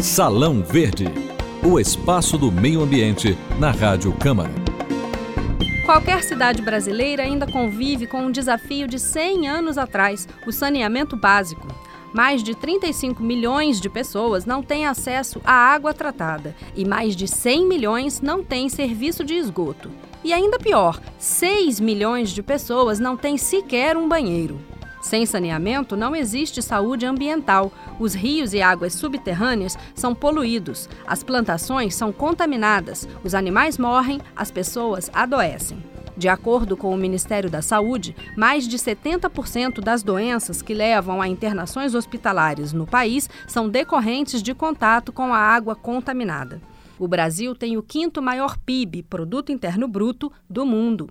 Salão Verde, o espaço do meio ambiente na Rádio Câmara. Qualquer cidade brasileira ainda convive com um desafio de 100 anos atrás, o saneamento básico. Mais de 35 milhões de pessoas não têm acesso à água tratada e mais de 100 milhões não têm serviço de esgoto. E ainda pior, 6 milhões de pessoas não têm sequer um banheiro. Sem saneamento, não existe saúde ambiental. Os rios e águas subterrâneas são poluídos, as plantações são contaminadas, os animais morrem, as pessoas adoecem. De acordo com o Ministério da Saúde, mais de 70% das doenças que levam a internações hospitalares no país são decorrentes de contato com a água contaminada. O Brasil tem o quinto maior PIB, Produto Interno Bruto, do mundo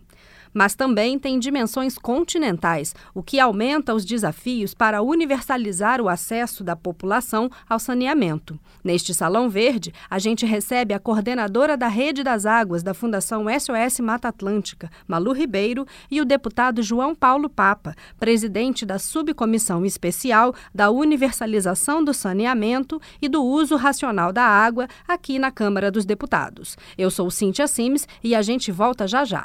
mas também tem dimensões continentais, o que aumenta os desafios para universalizar o acesso da população ao saneamento. Neste Salão Verde, a gente recebe a coordenadora da Rede das Águas da Fundação SOS Mata Atlântica, Malu Ribeiro, e o deputado João Paulo Papa, presidente da Subcomissão Especial da Universalização do Saneamento e do Uso Racional da Água aqui na Câmara dos Deputados. Eu sou Cíntia Simes e a gente volta já já.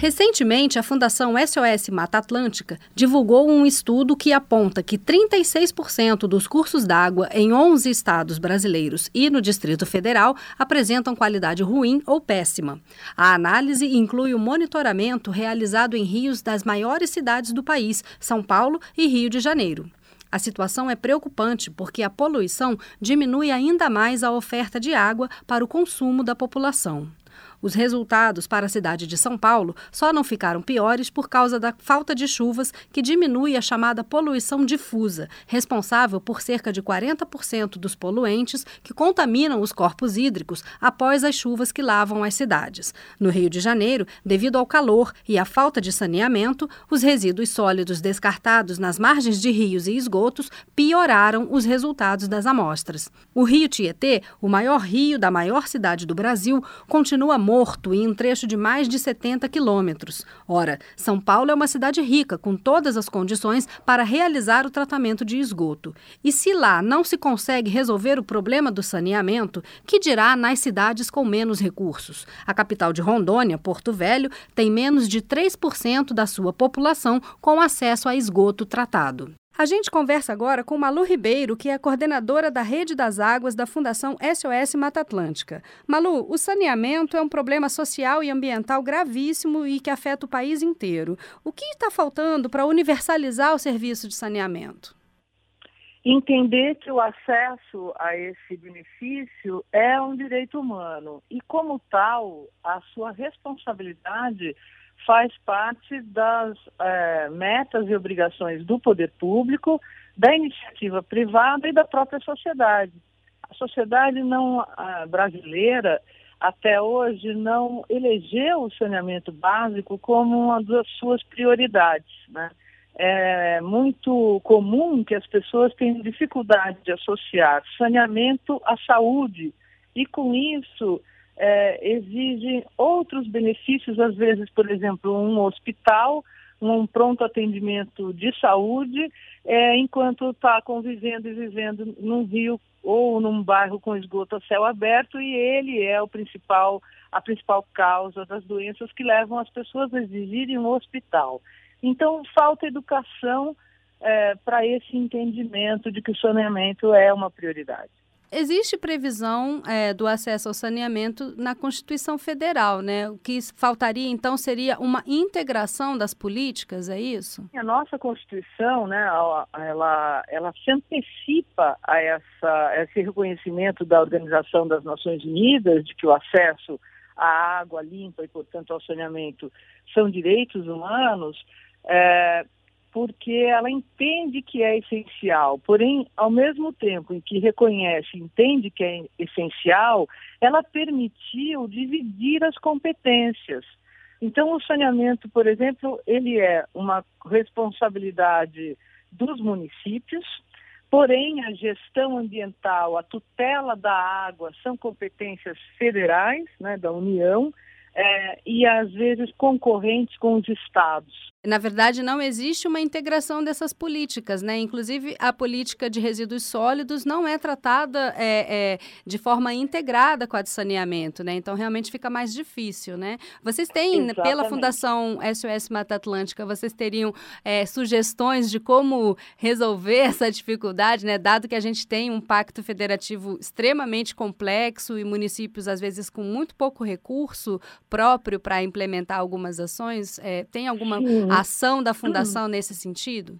Recentemente, a Fundação SOS Mata Atlântica divulgou um estudo que aponta que 36% dos cursos d'água em 11 estados brasileiros e no Distrito Federal apresentam qualidade ruim ou péssima. A análise inclui o monitoramento realizado em rios das maiores cidades do país, São Paulo e Rio de Janeiro. A situação é preocupante porque a poluição diminui ainda mais a oferta de água para o consumo da população. Os resultados para a cidade de São Paulo só não ficaram piores por causa da falta de chuvas, que diminui a chamada poluição difusa, responsável por cerca de 40% dos poluentes que contaminam os corpos hídricos após as chuvas que lavam as cidades. No Rio de Janeiro, devido ao calor e à falta de saneamento, os resíduos sólidos descartados nas margens de rios e esgotos pioraram os resultados das amostras. O Rio Tietê, o maior rio da maior cidade do Brasil, continua morto em um trecho de mais de 70 quilômetros. Ora, São Paulo é uma cidade rica, com todas as condições para realizar o tratamento de esgoto. E se lá não se consegue resolver o problema do saneamento, que dirá nas cidades com menos recursos? A capital de Rondônia, Porto Velho, tem menos de 3% da sua população com acesso a esgoto tratado. A gente conversa agora com Malu Ribeiro, que é coordenadora da Rede das Águas da Fundação SOS Mata Atlântica. Malu, o saneamento é um problema social e ambiental gravíssimo e que afeta o país inteiro. O que está faltando para universalizar o serviço de saneamento? Entender que o acesso a esse benefício é um direito humano e, como tal, a sua responsabilidade faz parte das é, metas e obrigações do poder público, da iniciativa privada e da própria sociedade. A sociedade não a brasileira até hoje não elegeu o saneamento básico como uma das suas prioridades. Né? É muito comum que as pessoas tenham dificuldade de associar saneamento à saúde e com isso é, exigem outros benefícios, às vezes, por exemplo, um hospital, um pronto atendimento de saúde, é, enquanto está convivendo e vivendo num rio ou num bairro com esgoto a céu aberto e ele é o principal, a principal causa das doenças que levam as pessoas a exigirem um hospital. Então, falta educação é, para esse entendimento de que o saneamento é uma prioridade. Existe previsão é, do acesso ao saneamento na Constituição Federal, né? O que faltaria, então, seria uma integração das políticas, é isso? A nossa Constituição, né, ela, ela se antecipa a, essa, esse reconhecimento da Organização das Nações Unidas de que o acesso à água limpa e, portanto, ao saneamento são direitos humanos. É, porque ela entende que é essencial, porém, ao mesmo tempo em que reconhece, entende que é essencial, ela permitiu dividir as competências. Então, o saneamento, por exemplo, ele é uma responsabilidade dos municípios, porém, a gestão ambiental, a tutela da água são competências federais, né, da União, é, e às vezes concorrentes com os estados. Na verdade, não existe uma integração dessas políticas, né? Inclusive, a política de resíduos sólidos não é tratada é, é, de forma integrada com a de saneamento, né? Então, realmente fica mais difícil, né? Vocês têm, Exatamente. pela Fundação SOS Mata Atlântica, vocês teriam é, sugestões de como resolver essa dificuldade, né? Dado que a gente tem um pacto federativo extremamente complexo e municípios, às vezes, com muito pouco recurso próprio para implementar algumas ações, é, tem alguma... Sim ação da Fundação nesse sentido?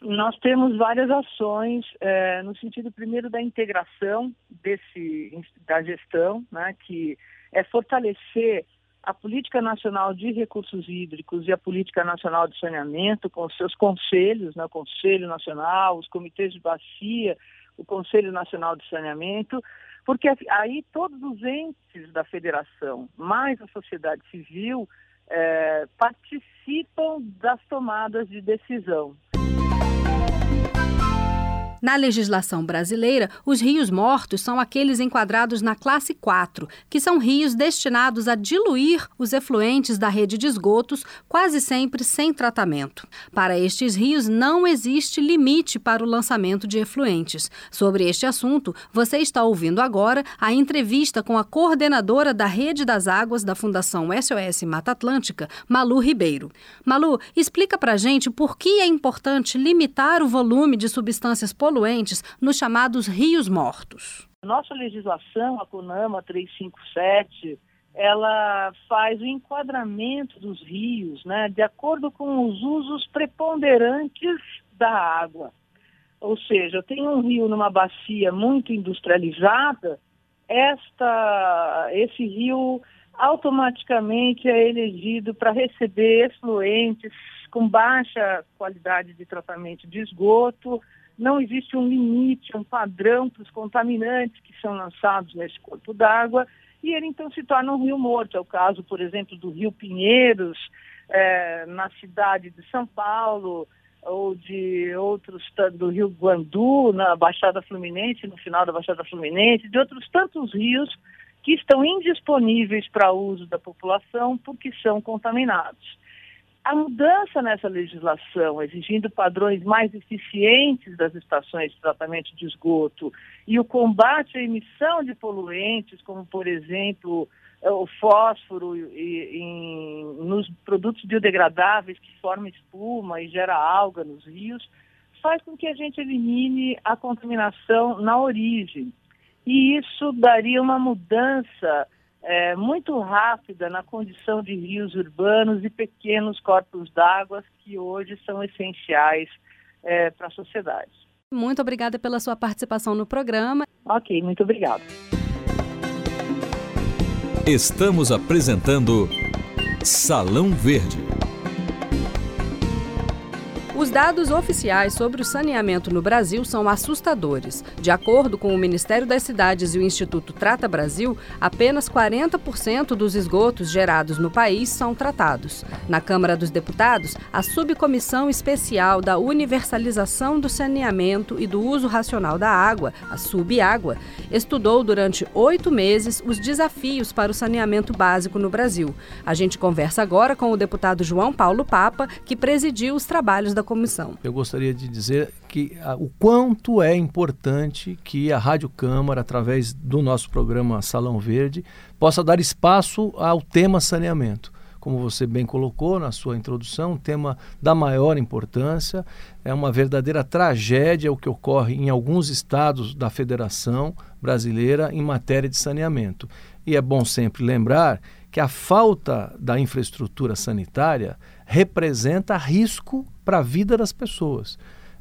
Nós temos várias ações é, no sentido primeiro da integração desse da gestão, né, que é fortalecer a política nacional de recursos hídricos e a política nacional de saneamento com os seus conselhos, né, o Conselho Nacional, os comitês de bacia, o Conselho Nacional de Saneamento, porque aí todos os entes da federação, mais a sociedade civil, é, participam das tomadas de decisão. Na legislação brasileira, os rios mortos são aqueles enquadrados na classe 4, que são rios destinados a diluir os efluentes da rede de esgotos, quase sempre sem tratamento. Para estes rios, não existe limite para o lançamento de efluentes. Sobre este assunto, você está ouvindo agora a entrevista com a coordenadora da Rede das Águas da Fundação SOS Mata Atlântica, Malu Ribeiro. Malu, explica para gente por que é importante limitar o volume de substâncias poluentes poluentes nos chamados rios mortos. Nossa legislação, a CONAMA 357, ela faz o enquadramento dos rios né, de acordo com os usos preponderantes da água. Ou seja, tenho um rio numa bacia muito industrializada, esta, esse rio automaticamente é elegido para receber efluentes com baixa qualidade de tratamento de esgoto, não existe um limite, um padrão para os contaminantes que são lançados nesse corpo d'água, e ele então se torna um rio morto. É o caso, por exemplo, do Rio Pinheiros, é, na cidade de São Paulo, ou de outros, do Rio Guandu, na Baixada Fluminense, no final da Baixada Fluminense, de outros tantos rios que estão indisponíveis para uso da população porque são contaminados. A mudança nessa legislação, exigindo padrões mais eficientes das estações de tratamento de esgoto e o combate à emissão de poluentes, como, por exemplo, eh, o fósforo em, nos produtos biodegradáveis que formam espuma e gera alga nos rios, faz com que a gente elimine a contaminação na origem. E isso daria uma mudança é, muito rápida na condição de rios urbanos e pequenos corpos d'água que hoje são essenciais é, para a sociedade. Muito obrigada pela sua participação no programa. Ok, muito obrigada. Estamos apresentando Salão Verde. Os dados oficiais sobre o saneamento no Brasil são assustadores. De acordo com o Ministério das Cidades e o Instituto Trata Brasil, apenas 40% dos esgotos gerados no país são tratados. Na Câmara dos Deputados, a Subcomissão Especial da Universalização do Saneamento e do Uso Racional da Água, a Subágua, estudou durante oito meses os desafios para o saneamento básico no Brasil. A gente conversa agora com o deputado João Paulo Papa, que presidiu os trabalhos da comissão. Eu gostaria de dizer que a, o quanto é importante que a Rádio Câmara, através do nosso programa Salão Verde, possa dar espaço ao tema saneamento como você bem colocou na sua introdução, um tema da maior importância. É uma verdadeira tragédia o que ocorre em alguns estados da Federação Brasileira em matéria de saneamento. E é bom sempre lembrar que a falta da infraestrutura sanitária representa risco para a vida das pessoas.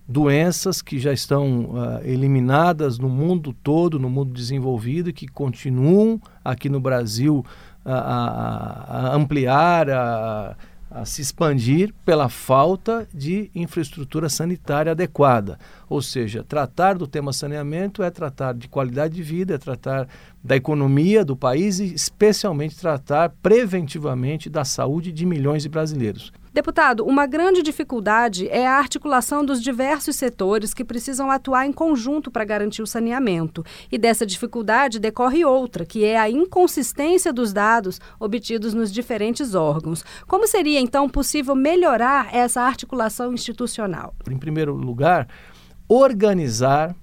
Doenças que já estão uh, eliminadas no mundo todo, no mundo desenvolvido, e que continuam aqui no Brasil a, a, a ampliar, a, a se expandir pela falta de infraestrutura sanitária adequada. Ou seja, tratar do tema saneamento é tratar de qualidade de vida, é tratar da economia do país e, especialmente, tratar preventivamente da saúde de milhões de brasileiros. Deputado, uma grande dificuldade é a articulação dos diversos setores que precisam atuar em conjunto para garantir o saneamento. E dessa dificuldade decorre outra, que é a inconsistência dos dados obtidos nos diferentes órgãos. Como seria, então, possível melhorar essa articulação institucional? Em primeiro lugar, organizar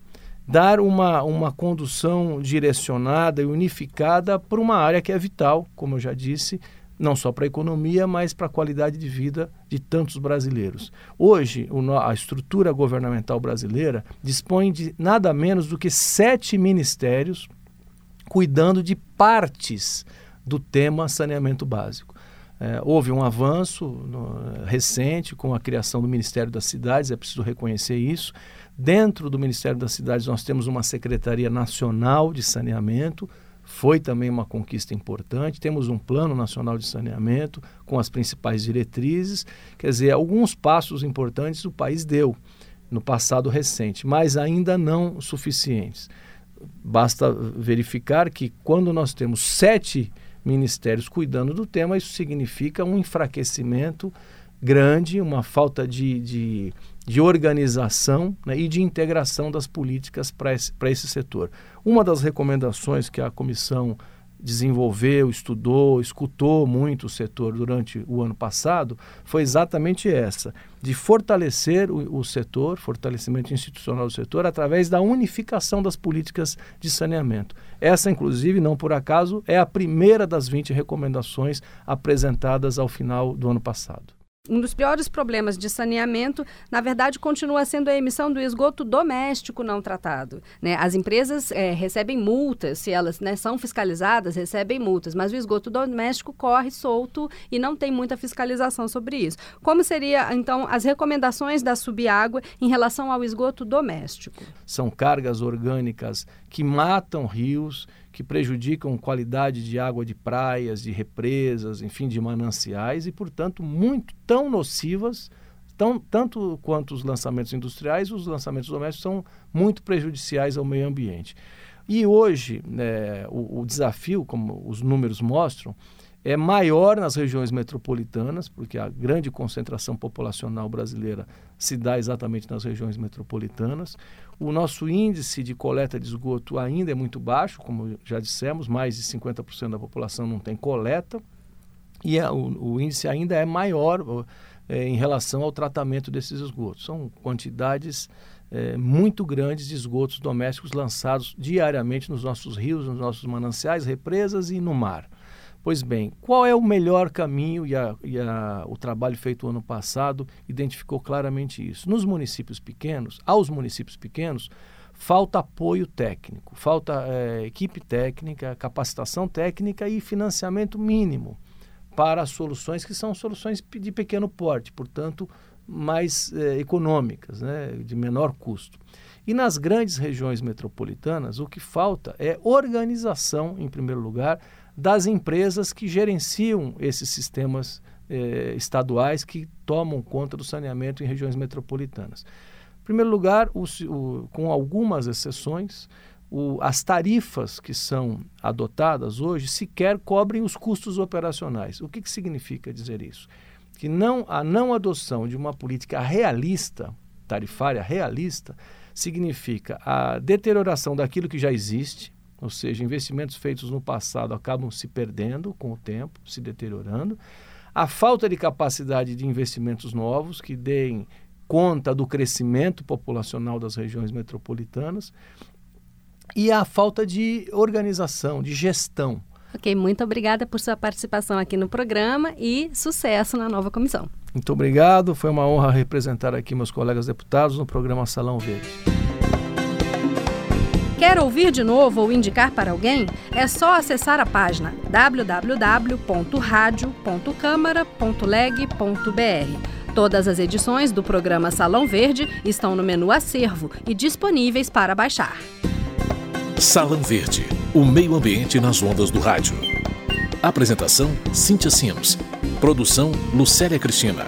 dar uma, uma condução direcionada e unificada para uma área que é vital, como eu já disse, não só para a economia, mas para a qualidade de vida de tantos brasileiros. Hoje, a estrutura governamental brasileira dispõe de nada menos do que sete ministérios cuidando de partes do tema saneamento básico. É, houve um avanço no, recente com a criação do Ministério das Cidades, é preciso reconhecer isso. Dentro do Ministério das Cidades, nós temos uma Secretaria Nacional de Saneamento, foi também uma conquista importante. Temos um Plano Nacional de Saneamento com as principais diretrizes, quer dizer, alguns passos importantes o país deu no passado recente, mas ainda não suficientes. Basta verificar que quando nós temos sete ministérios cuidando do tema, isso significa um enfraquecimento grande, uma falta de, de, de organização né, e de integração das políticas para esse, esse setor. Uma das recomendações que a comissão desenvolveu, estudou, escutou muito o setor durante o ano passado foi exatamente essa, de fortalecer o, o, setor, fortalecimento institucional do setor, através da unificação das políticas de saneamento. Essa, inclusive, não por acaso, é a primeira das 20 recomendações apresentadas ao final do ano passado um dos piores problemas de saneamento, na verdade, continua sendo a emissão do esgoto doméstico não tratado. Né? As empresas é, recebem multas, se elas né, são fiscalizadas, recebem multas, mas o esgoto doméstico corre solto e não tem muita fiscalização sobre isso. Como seria, então, as recomendações da Subágua em relação ao esgoto doméstico? São cargas orgânicas que matam rios, que prejudicam qualidade de água de praias, de represas, enfim, de mananciais e, portanto, muito tão nocivas, tão, tanto quanto os lançamentos industriais, os lançamentos domésticos são muito prejudiciais ao meio ambiente. E hoje, né, o, o desafio, como os números mostram, é maior nas regiões metropolitanas, porque a grande concentração populacional brasileira se dá exatamente nas regiões metropolitanas. O nosso índice de coleta de esgoto ainda é muito baixo, como já dissemos, mais de 50% da população não tem coleta, e o, o, índice ainda é maior é, em relação ao tratamento desses esgotos. São quantidades é, muito grandes de esgotos domésticos lançados diariamente nos nossos rios, nos nossos mananciais, represas e no mar. Pois bem, qual é o melhor caminho? E, a, e a, o trabalho feito ano passado identificou claramente isso. Nos municípios pequenos, aos municípios pequenos, falta apoio técnico, falta é, equipe técnica, capacitação técnica e financiamento mínimo para soluções que são soluções de pequeno porte, portanto, mais é, econômicas, né, de menor custo. E nas grandes regiões metropolitanas, o que falta é organização, em primeiro lugar, das empresas que gerenciam esses sistemas eh, estaduais que tomam conta do saneamento em regiões metropolitanas. Em primeiro lugar, o, o, com algumas exceções, o, as tarifas que são adotadas hoje sequer cobrem os custos operacionais. O que, que significa dizer isso? Que não, a não adoção de uma política realista, tarifária realista, significa a deterioração daquilo que já existe, ou seja, investimentos feitos no passado acabam se perdendo com o tempo, se deteriorando. A falta de capacidade de investimentos novos que deem conta do crescimento populacional das regiões metropolitanas e a falta de organização, de gestão. Ok, muito obrigada por sua participação aqui no programa e sucesso na nova comissão. Muito obrigado, foi uma honra representar aqui meus colegas deputados no programa Salão Verde. Quer ouvir de novo ou indicar para alguém? É só acessar a página www.radio.câmara.leg.br. Todas as edições do programa Salão Verde estão no menu Acervo e disponíveis para baixar. Salão Verde, o meio ambiente nas ondas do rádio. Apresentação: Cíntia Sims. Produção: Lucélia Cristina.